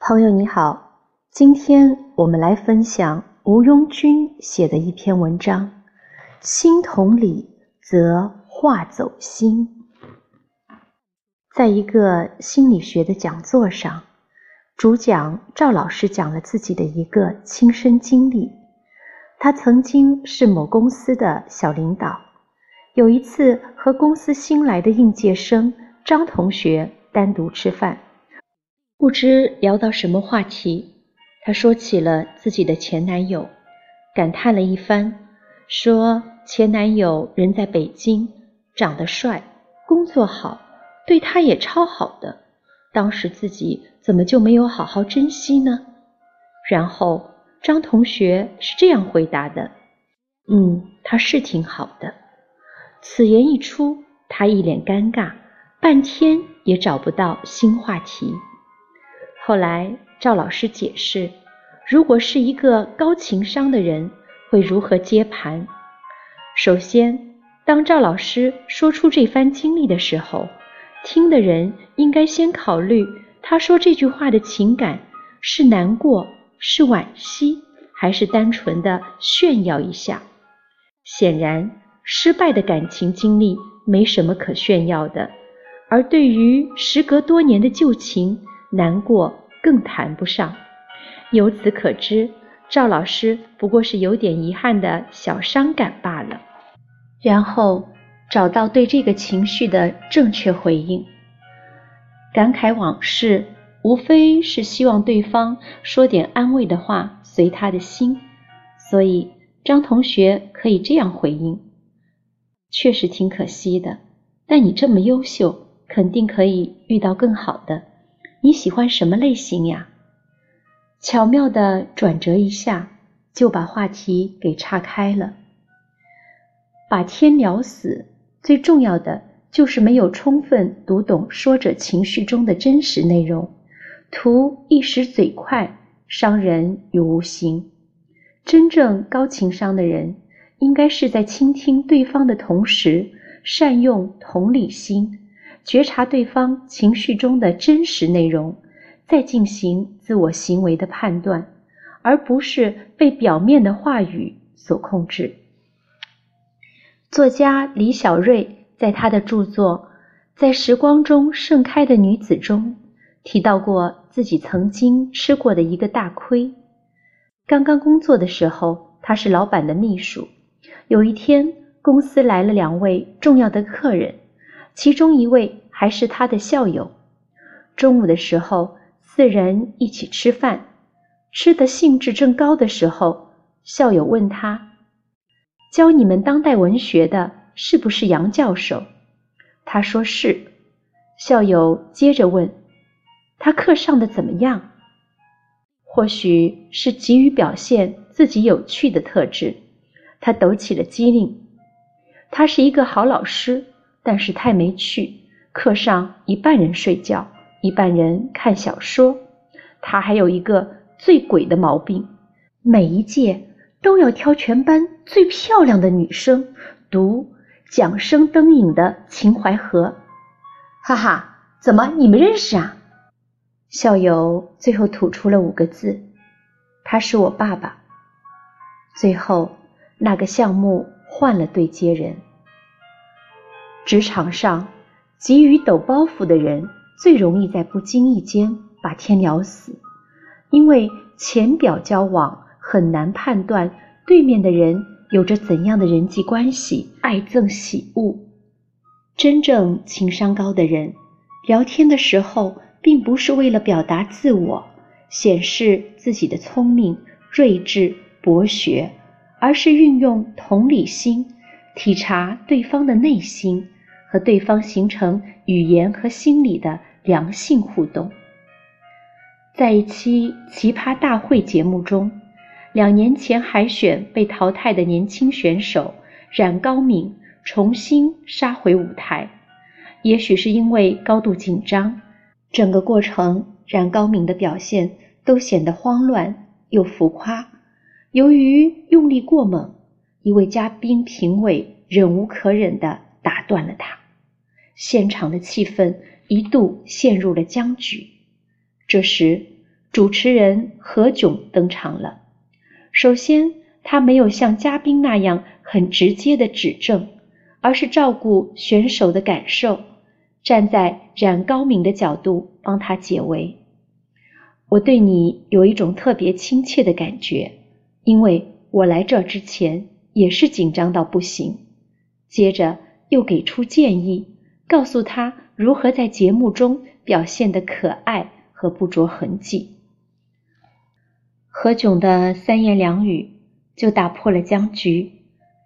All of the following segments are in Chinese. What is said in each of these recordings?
朋友你好，今天我们来分享吴庸君写的一篇文章：心同理，则化走心。在一个心理学的讲座上，主讲赵老师讲了自己的一个亲身经历。他曾经是某公司的小领导，有一次和公司新来的应届生张同学单独吃饭。不知聊到什么话题，他说起了自己的前男友，感叹了一番，说前男友人在北京，长得帅，工作好，对他也超好的，当时自己怎么就没有好好珍惜呢？然后张同学是这样回答的：“嗯，他是挺好的。”此言一出，他一脸尴尬，半天也找不到新话题。后来赵老师解释，如果是一个高情商的人，会如何接盘？首先，当赵老师说出这番经历的时候，听的人应该先考虑他说这句话的情感是难过、是惋惜，还是单纯的炫耀一下。显然，失败的感情经历没什么可炫耀的，而对于时隔多年的旧情，难过。更谈不上。由此可知，赵老师不过是有点遗憾的小伤感罢了。然后找到对这个情绪的正确回应，感慨往事，无非是希望对方说点安慰的话，随他的心。所以张同学可以这样回应：确实挺可惜的，但你这么优秀，肯定可以遇到更好的。你喜欢什么类型呀？巧妙的转折一下，就把话题给岔开了。把天聊死，最重要的就是没有充分读懂说者情绪中的真实内容，图一时嘴快，伤人于无形。真正高情商的人，应该是在倾听对方的同时，善用同理心。觉察对方情绪中的真实内容，再进行自我行为的判断，而不是被表面的话语所控制。作家李小瑞在他的著作《在时光中盛开的女子》中提到过自己曾经吃过的一个大亏。刚刚工作的时候，他是老板的秘书。有一天，公司来了两位重要的客人。其中一位还是他的校友。中午的时候，四人一起吃饭，吃的兴致正高的时候，校友问他：“教你们当代文学的是不是杨教授？”他说是。校友接着问：“他课上的怎么样？”或许是急于表现自己有趣的特质，他抖起了机灵。他是一个好老师。但是太没趣，课上一半人睡觉，一半人看小说。他还有一个最鬼的毛病，每一届都要挑全班最漂亮的女生读桨声灯影的《秦淮河》。哈哈，怎么你们认识啊？校友最后吐出了五个字：“他是我爸爸。”最后那个项目换了对接人。职场上，急于抖包袱的人最容易在不经意间把天聊死，因为浅表交往很难判断对面的人有着怎样的人际关系，爱憎喜恶。真正情商高的人，聊天的时候并不是为了表达自我、显示自己的聪明、睿智、博学，而是运用同理心，体察对方的内心。和对方形成语言和心理的良性互动。在一期奇葩大会节目中，两年前海选被淘汰的年轻选手冉高敏重新杀回舞台。也许是因为高度紧张，整个过程冉高敏的表现都显得慌乱、又浮夸。由于用力过猛，一位嘉宾评委忍无可忍地打断了他，现场的气氛一度陷入了僵局。这时，主持人何炅登场了。首先，他没有像嘉宾那样很直接的指正，而是照顾选手的感受，站在冉高明的角度帮他解围。我对你有一种特别亲切的感觉，因为我来这之前也是紧张到不行。接着又给出建议，告诉他如何在节目中表现的可爱和不着痕迹。何炅的三言两语就打破了僵局。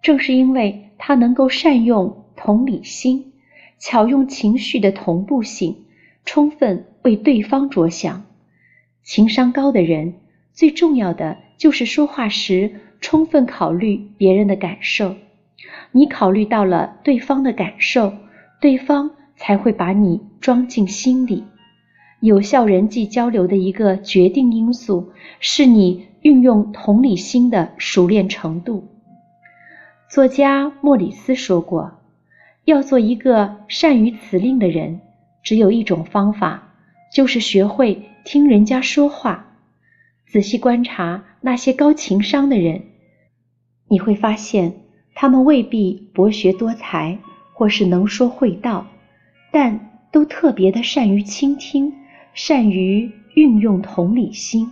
正是因为他能够善用同理心，巧用情绪的同步性，充分为对方着想。情商高的人最重要的就是说话时充分考虑别人的感受。你考虑到了对方的感受，对方才会把你装进心里。有效人际交流的一个决定因素是你运用同理心的熟练程度。作家莫里斯说过：“要做一个善于辞令的人，只有一种方法，就是学会听人家说话。仔细观察那些高情商的人，你会发现，他们未必博学多才或是能说会道，但都特别的善于倾听。”善于运用同理心，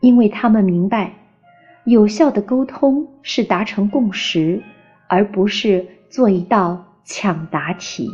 因为他们明白，有效的沟通是达成共识，而不是做一道抢答题。